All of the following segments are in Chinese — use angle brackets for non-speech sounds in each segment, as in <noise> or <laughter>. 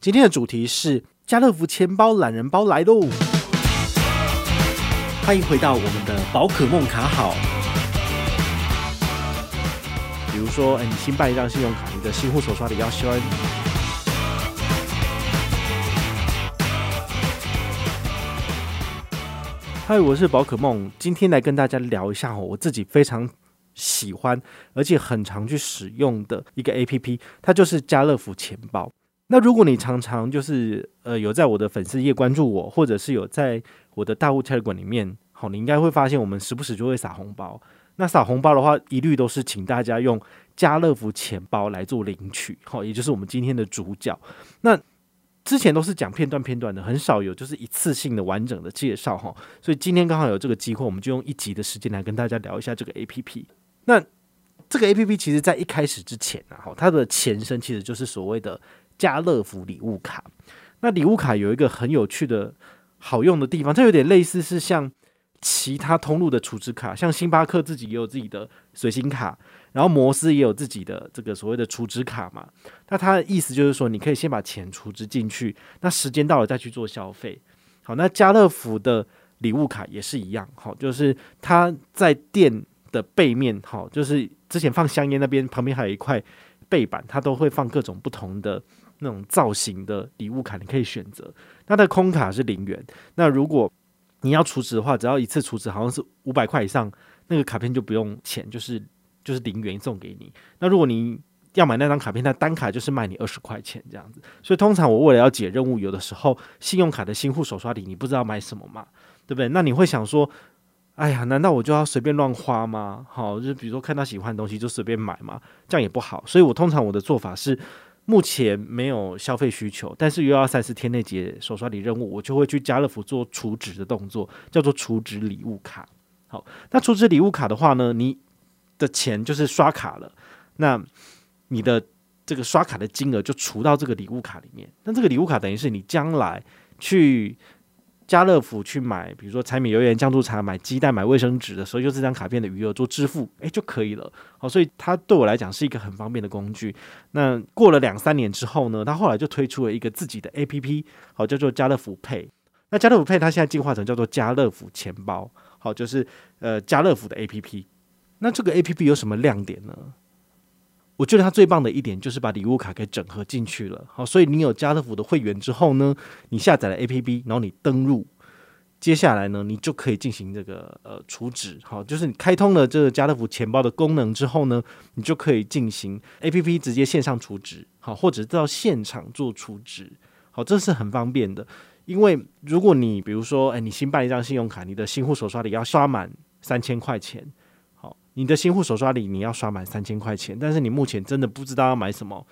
今天的主题是家乐福钱包懒人包来喽！欢迎回到我们的宝可梦卡好。比如说，哎，你新办一张信用卡，你的新户手刷里要刷。嗨，我是宝可梦，今天来跟大家聊一下我自己非常喜欢而且很常去使用的一个 APP，它就是家乐福钱包。那如果你常常就是呃有在我的粉丝页关注我，或者是有在我的大物 Telegram 里面，好，你应该会发现我们时不时就会撒红包。那撒红包的话，一律都是请大家用家乐福钱包来做领取，好，也就是我们今天的主角。那之前都是讲片段片段的，很少有就是一次性的完整的介绍哈。所以今天刚好有这个机会，我们就用一集的时间来跟大家聊一下这个 APP。那这个 APP 其实在一开始之前啊，哈，它的前身其实就是所谓的。家乐福礼物卡，那礼物卡有一个很有趣的好用的地方，它有点类似是像其他通路的储值卡，像星巴克自己也有自己的随心卡，然后摩斯也有自己的这个所谓的储值卡嘛。那它的意思就是说，你可以先把钱储值进去，那时间到了再去做消费。好，那家乐福的礼物卡也是一样，好，就是它在店的背面，好，就是之前放香烟那边旁边还有一块背板，它都会放各种不同的。那种造型的礼物卡，你可以选择。它的空卡是零元。那如果你要储值的话，只要一次储值好像是五百块以上，那个卡片就不用钱，就是就是零元送给你。那如果你要买那张卡片，那单卡就是卖你二十块钱这样子。所以通常我为了要解任务，有的时候信用卡的新户手刷礼你不知道买什么嘛，对不对？那你会想说，哎呀，难道我就要随便乱花吗？好，就是比如说看到喜欢的东西就随便买嘛，这样也不好。所以我通常我的做法是。目前没有消费需求，但是又要三十天内解手刷礼任务，我就会去家乐福做储值的动作，叫做储值礼物卡。好，那储值礼物卡的话呢，你的钱就是刷卡了，那你的这个刷卡的金额就除到这个礼物卡里面。那这个礼物卡等于是你将来去。家乐福去买，比如说柴米油盐酱醋茶，买鸡蛋、买卫生纸的时候，用这张卡片的余额做支付，诶就可以了。好，所以它对我来讲是一个很方便的工具。那过了两三年之后呢，它后来就推出了一个自己的 APP，好，叫做家乐福 Pay。那家乐福 Pay 它现在进化成叫做家乐福钱包，好，就是呃家乐福的 APP。那这个 APP 有什么亮点呢？我觉得它最棒的一点就是把礼物卡给整合进去了，好，所以你有家乐福的会员之后呢，你下载了 APP，然后你登录，接下来呢，你就可以进行这个呃储值，好，就是你开通了这个家乐福钱包的功能之后呢，你就可以进行 APP 直接线上储值，好，或者到现场做储值，好，这是很方便的，因为如果你比如说，哎，你新办一张信用卡，你的新户手刷里要刷满三千块钱。你的新户手刷里你要刷满三千块钱，但是你目前真的不知道要买什么，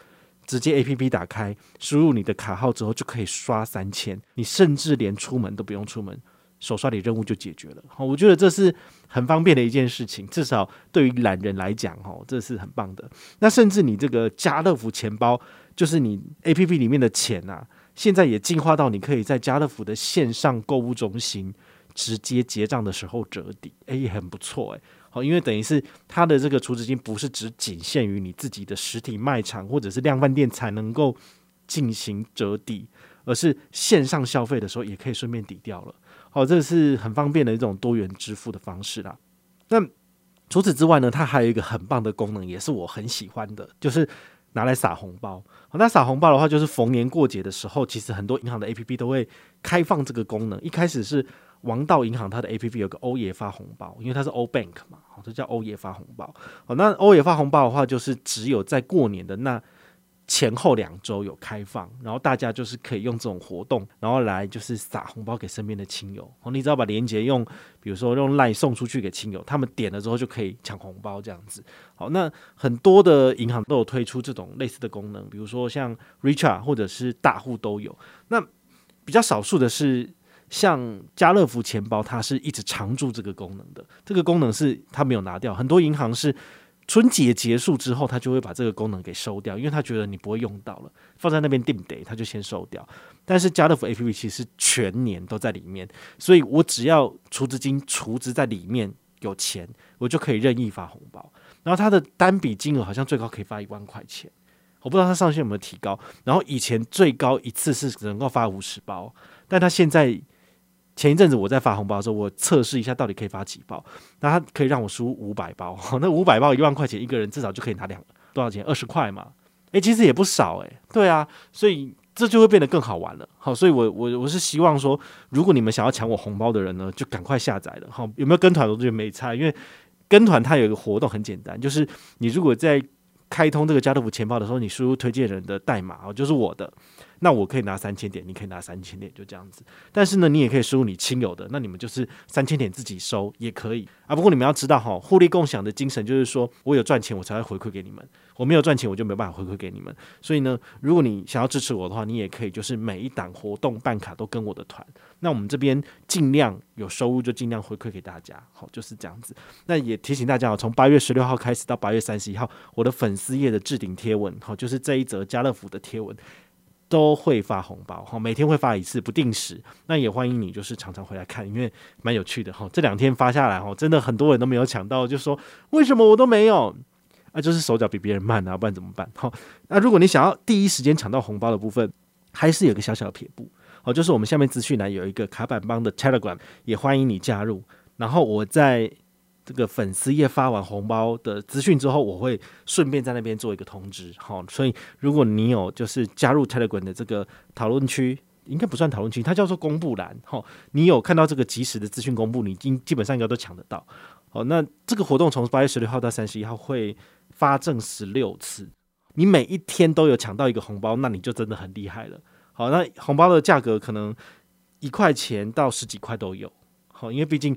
直接 APP 打开，输入你的卡号之后就可以刷三千，你甚至连出门都不用出门，手刷里任务就解决了。好，我觉得这是很方便的一件事情，至少对于懒人来讲，哦，这是很棒的。那甚至你这个家乐福钱包，就是你 APP 里面的钱啊，现在也进化到你可以在家乐福的线上购物中心直接结账的时候折抵，诶，很不错诶。哦，因为等于是它的这个储值金不是只仅限于你自己的实体卖场或者是量贩店才能够进行折抵，而是线上消费的时候也可以顺便抵掉了。好，这是很方便的一种多元支付的方式啦。那除此之外呢，它还有一个很棒的功能，也是我很喜欢的，就是拿来撒红包。那撒红包的话，就是逢年过节的时候，其实很多银行的 APP 都会开放这个功能。一开始是。王道银行它的 APP 有个欧爷发红包，因为它是欧 Bank 嘛，好，这叫欧爷发红包。好，那欧爷发红包的话，就是只有在过年的那前后两周有开放，然后大家就是可以用这种活动，然后来就是撒红包给身边的亲友。哦，你只要把链接用，比如说用 LINE 送出去给亲友，他们点了之后就可以抢红包这样子。好，那很多的银行都有推出这种类似的功能，比如说像 Richard 或者是大户都有。那比较少数的是。像家乐福钱包，它是一直常驻这个功能的。这个功能是它没有拿掉，很多银行是春节结束之后，它就会把这个功能给收掉，因为他觉得你不会用到了，放在那边定得，他就先收掉。但是家乐福 APP 其实全年都在里面，所以我只要储值金储值在里面有钱，我就可以任意发红包。然后它的单笔金额好像最高可以发一万块钱。我不知道它上限有没有提高。然后以前最高一次是能够发五十包，但它现在前一阵子我在发红包的时候，我测试一下到底可以发几包，那它可以让我输五百包，<laughs> 那五百包一万块钱一个人至少就可以拿两多少钱？二十块嘛，诶，其实也不少诶。对啊，所以。这就会变得更好玩了，好，所以我我我是希望说，如果你们想要抢我红包的人呢，就赶快下载了，好，有没有跟团我都觉得没差，因为跟团它有一个活动很简单，就是你如果在开通这个家乐福钱包的时候，你输入推荐人的代码哦，就是我的。那我可以拿三千点，你可以拿三千点，就这样子。但是呢，你也可以输入你亲友的，那你们就是三千点自己收也可以啊。不过你们要知道哈，互利共享的精神就是说我有赚钱，我才会回馈给你们；我没有赚钱，我就没办法回馈给你们。所以呢，如果你想要支持我的话，你也可以就是每一档活动办卡都跟我的团。那我们这边尽量有收入就尽量回馈给大家，好，就是这样子。那也提醒大家哦，从八月十六号开始到八月三十一号，我的粉丝页的置顶贴文，好，就是这一则家乐福的贴文。都会发红包哈，每天会发一次，不定时。那也欢迎你，就是常常回来看，因为蛮有趣的哈。这两天发下来哈，真的很多人都没有抢到，就说为什么我都没有？啊，就是手脚比别人慢啊，不然怎么办？好，那如果你想要第一时间抢到红包的部分，还是有个小小的撇步哦，就是我们下面资讯栏有一个卡板帮的 Telegram，也欢迎你加入。然后我在。这个粉丝页发完红包的资讯之后，我会顺便在那边做一个通知，好，所以如果你有就是加入 Telegram 的这个讨论区，应该不算讨论区，它叫做公布栏，好，你有看到这个及时的资讯公布，你基基本上应该都抢得到，好，那这个活动从八月十六号到三十一号会发证十六次，你每一天都有抢到一个红包，那你就真的很厉害了，好，那红包的价格可能一块钱到十几块都有，好，因为毕竟。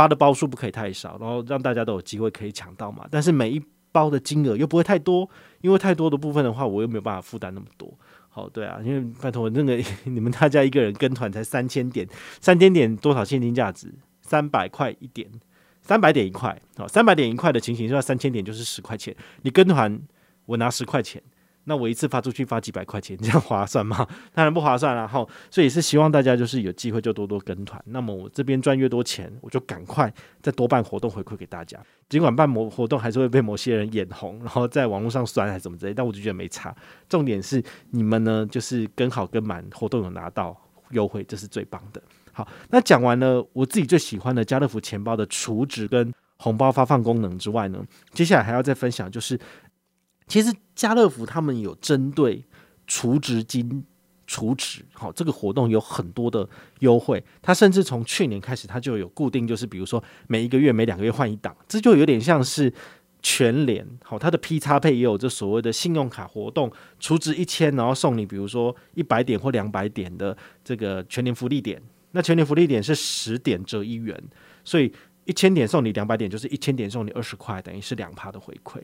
发的包数不可以太少，然后让大家都有机会可以抢到嘛。但是每一包的金额又不会太多，因为太多的部分的话，我又没有办法负担那么多。好，对啊，因为拜托那个 <laughs> 你们大家一个人跟团才三千点，三千点多少现金价值？三百块一点，三百点一块。好，三百点一块的情形，就要三千点就是十块钱。你跟团，我拿十块钱。那我一次发出去发几百块钱，这样划算吗？<laughs> 当然不划算。然后，所以是希望大家就是有机会就多多跟团。那么我这边赚越多钱，我就赶快再多办活动回馈给大家。尽管办某活动还是会被某些人眼红，然后在网络上酸还是怎么之类，但我就觉得没差。重点是你们呢，就是跟好跟满，活动有拿到优惠，这是最棒的。好，那讲完了我自己最喜欢的家乐福钱包的储值跟红包发放功能之外呢，接下来还要再分享就是。其实家乐福他们有针对储值金储值，好，这个活动有很多的优惠。他甚至从去年开始，他就有固定，就是比如说每一个月、每两个月换一档，这就有点像是全联，好，它的 P 叉配也有这所谓的信用卡活动，储值一千，然后送你比如说一百点或两百点的这个全年福利点。那全年福利点是十点折一元，所以一千点送你两百点，就是一千点送你二十块，等于是两趴的回馈。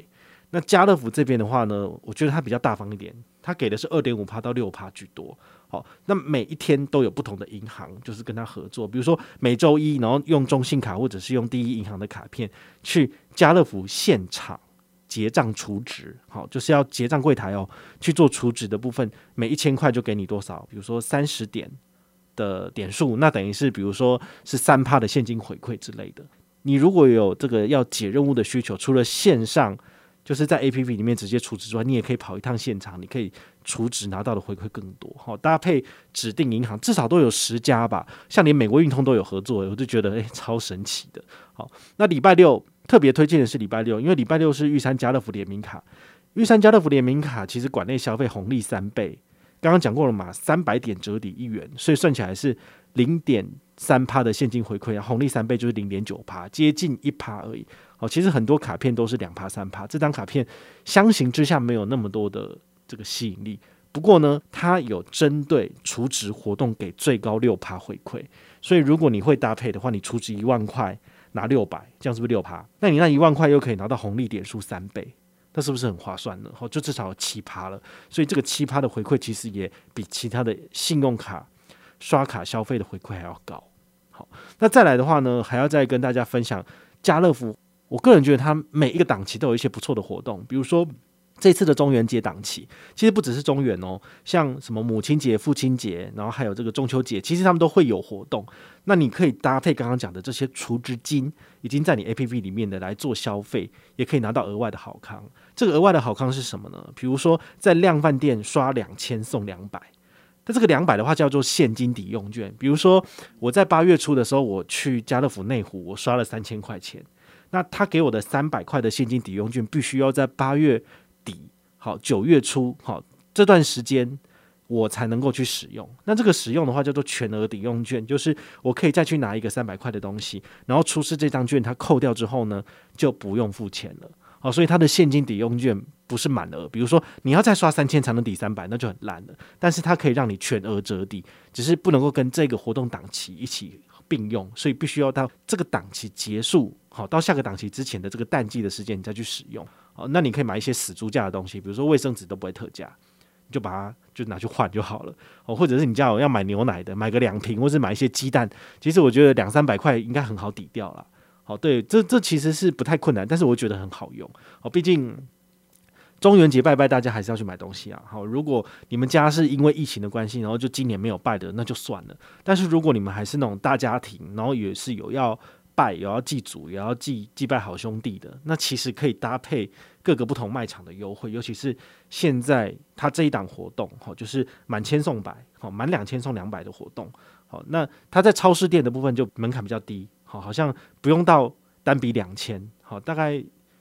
那家乐福这边的话呢，我觉得它比较大方一点，它给的是二点五趴到六趴居多。好，那每一天都有不同的银行，就是跟他合作，比如说每周一，然后用中信卡或者是用第一银行的卡片去家乐福现场结账储值，好，就是要结账柜台哦去做储值的部分，每一千块就给你多少，比如说三十点的点数，那等于是比如说是三趴的现金回馈之类的。你如果有这个要解任务的需求，除了线上。就是在 A P P 里面直接储值之外，你也可以跑一趟现场，你可以储值拿到的回馈更多。好，搭配指定银行，至少都有十家吧，像连美国运通都有合作，我就觉得诶、超神奇的。好，那礼拜六特别推荐的是礼拜六，因为礼拜六是玉山家乐福联名卡，玉山家乐福联名卡其实馆内消费红利三倍，刚刚讲过了嘛，三百点折抵一元，所以算起来是零点三趴的现金回馈啊，红利三倍就是零点九趴，接近一趴而已。好，其实很多卡片都是两趴三趴，这张卡片相形之下没有那么多的这个吸引力。不过呢，它有针对储值活动给最高六趴回馈，所以如果你会搭配的话，你储值一万块拿六百，这样是不是六趴？那你那一万块又可以拿到红利点数三倍，那是不是很划算呢？好，就至少有七趴了。所以这个七趴的回馈其实也比其他的信用卡刷卡消费的回馈还要高。好，那再来的话呢，还要再跟大家分享家乐福。我个人觉得，它每一个档期都有一些不错的活动，比如说这次的中元节档期，其实不只是中元哦，像什么母亲节、父亲节，然后还有这个中秋节，其实他们都会有活动。那你可以搭配刚刚讲的这些储值金，已经在你 APP 里面的来做消费，也可以拿到额外的好康。这个额外的好康是什么呢？比如说在量贩店刷两千送两百，那这个两百的话叫做现金抵用券。比如说我在八月初的时候，我去家乐福内湖，我刷了三千块钱，那他给我的三百块的现金抵用券，必须要在八月。底好，九月初好，这段时间我才能够去使用。那这个使用的话叫做全额抵用券，就是我可以再去拿一个三百块的东西，然后出示这张券，它扣掉之后呢，就不用付钱了。好，所以它的现金抵用券不是满额，比如说你要再刷三千才能抵三百，那就很烂了。但是它可以让你全额折抵，只是不能够跟这个活动档期一起并用，所以必须要到这个档期结束，好，到下个档期之前的这个淡季的时间，你再去使用。哦，那你可以买一些死猪价的东西，比如说卫生纸都不会特价，你就把它就拿去换就好了。哦，或者是你家有要买牛奶的，买个两瓶，或是买一些鸡蛋，其实我觉得两三百块应该很好抵掉了。好，对，这这其实是不太困难，但是我觉得很好用。哦，毕竟中元节拜拜，大家还是要去买东西啊。好，如果你们家是因为疫情的关系，然后就今年没有拜的，那就算了。但是如果你们还是那种大家庭，然后也是有要。拜也要祭祖，也要祭祭拜好兄弟的，那其实可以搭配各个不同卖场的优惠，尤其是现在它这一档活动，好，就是满千送百，好，满两千送两百的活动，好，那它在超市店的部分就门槛比较低，好，好像不用到单笔两千，好，大概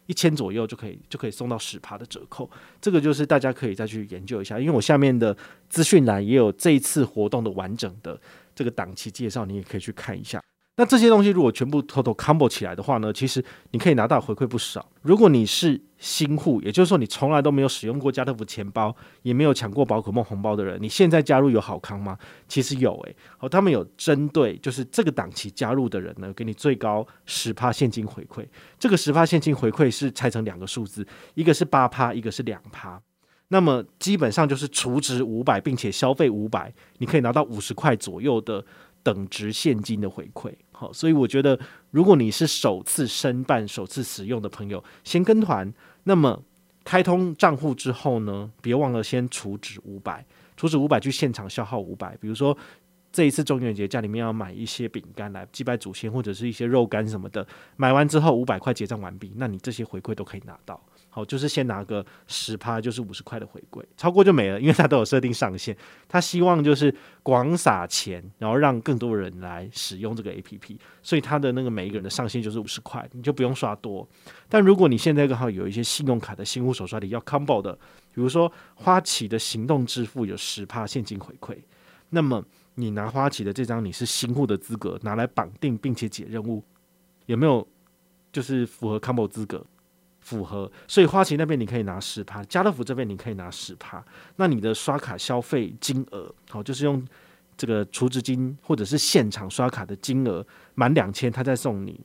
一千左右就可以就可以送到十趴的折扣，这个就是大家可以再去研究一下，因为我下面的资讯栏也有这一次活动的完整的这个档期介绍，你也可以去看一下。那这些东西如果全部偷偷 combo 起来的话呢，其实你可以拿到回馈不少。如果你是新户，也就是说你从来都没有使用过家乐福钱包，也没有抢过宝可梦红包的人，你现在加入有好康吗？其实有诶、欸，好，他们有针对就是这个档期加入的人呢，给你最高十趴现金回馈。这个十趴现金回馈是拆成两个数字，一个是八趴，一个是两趴。那么基本上就是储值五百，并且消费五百，你可以拿到五十块左右的。等值现金的回馈，好，所以我觉得，如果你是首次申办、首次使用的朋友，先跟团，那么开通账户之后呢，别忘了先储值五百，储值五百去现场消耗五百，比如说这一次中元节家里面要买一些饼干来祭拜祖先，或者是一些肉干什么的，买完之后五百块结账完毕，那你这些回馈都可以拿到。好，就是先拿个十趴，就是五十块的回馈，超过就没了，因为他都有设定上限。他希望就是广撒钱，然后让更多人来使用这个 APP，所以他的那个每一个人的上限就是五十块，你就不用刷多。但如果你现在刚好有一些信用卡的新户手刷里要 combo 的，比如说花旗的行动支付有十趴现金回馈，那么你拿花旗的这张你是新户的资格拿来绑定并且解任务，有没有就是符合 combo 资格？符合，所以花旗那边你可以拿十趴，家乐福这边你可以拿十趴。那你的刷卡消费金额，好，就是用这个储值金或者是现场刷卡的金额满两千，他再送你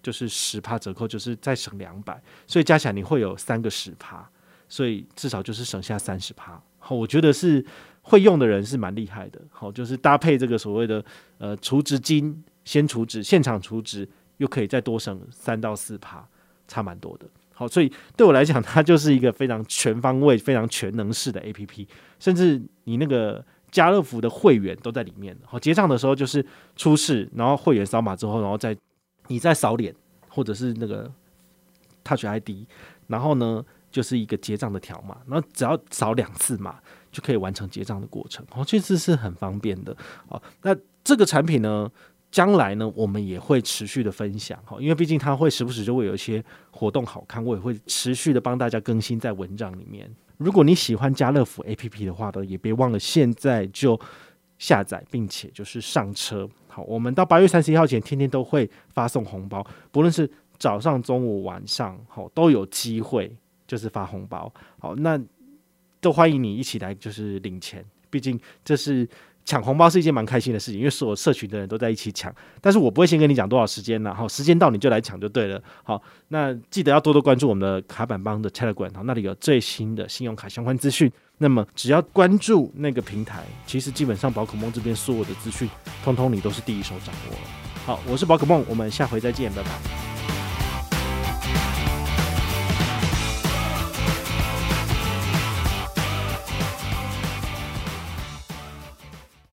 就是十趴折扣，就是再省两百，所以加起来你会有三个十趴，所以至少就是省下三十趴。好，我觉得是会用的人是蛮厉害的。好，就是搭配这个所谓的呃储值金，先储值，现场储值又可以再多省三到四趴，差蛮多的。好，所以对我来讲，它就是一个非常全方位、非常全能式的 APP，甚至你那个家乐福的会员都在里面。好，结账的时候就是出示，然后会员扫码之后，然后再你再扫脸或者是那个 Touch ID，然后呢就是一个结账的条码，然后只要扫两次码就可以完成结账的过程。哦，其实是很方便的。好，那这个产品呢？将来呢，我们也会持续的分享哈，因为毕竟它会时不时就会有一些活动好看，我也会持续的帮大家更新在文章里面。如果你喜欢家乐福 APP 的话呢，也别忘了现在就下载，并且就是上车。好，我们到八月三十一号前，天天都会发送红包，不论是早上、中午、晚上，好都有机会就是发红包。好，那都欢迎你一起来就是领钱，毕竟这是。抢红包是一件蛮开心的事情，因为所有社群的人都在一起抢。但是我不会先跟你讲多少时间了，好，时间到你就来抢就对了。好，那记得要多多关注我们的卡板帮的 Telegram，好，那里有最新的信用卡相关资讯。那么只要关注那个平台，其实基本上宝可梦这边所有的资讯，通通你都是第一手掌握了。好，我是宝可梦，我们下回再见，拜拜。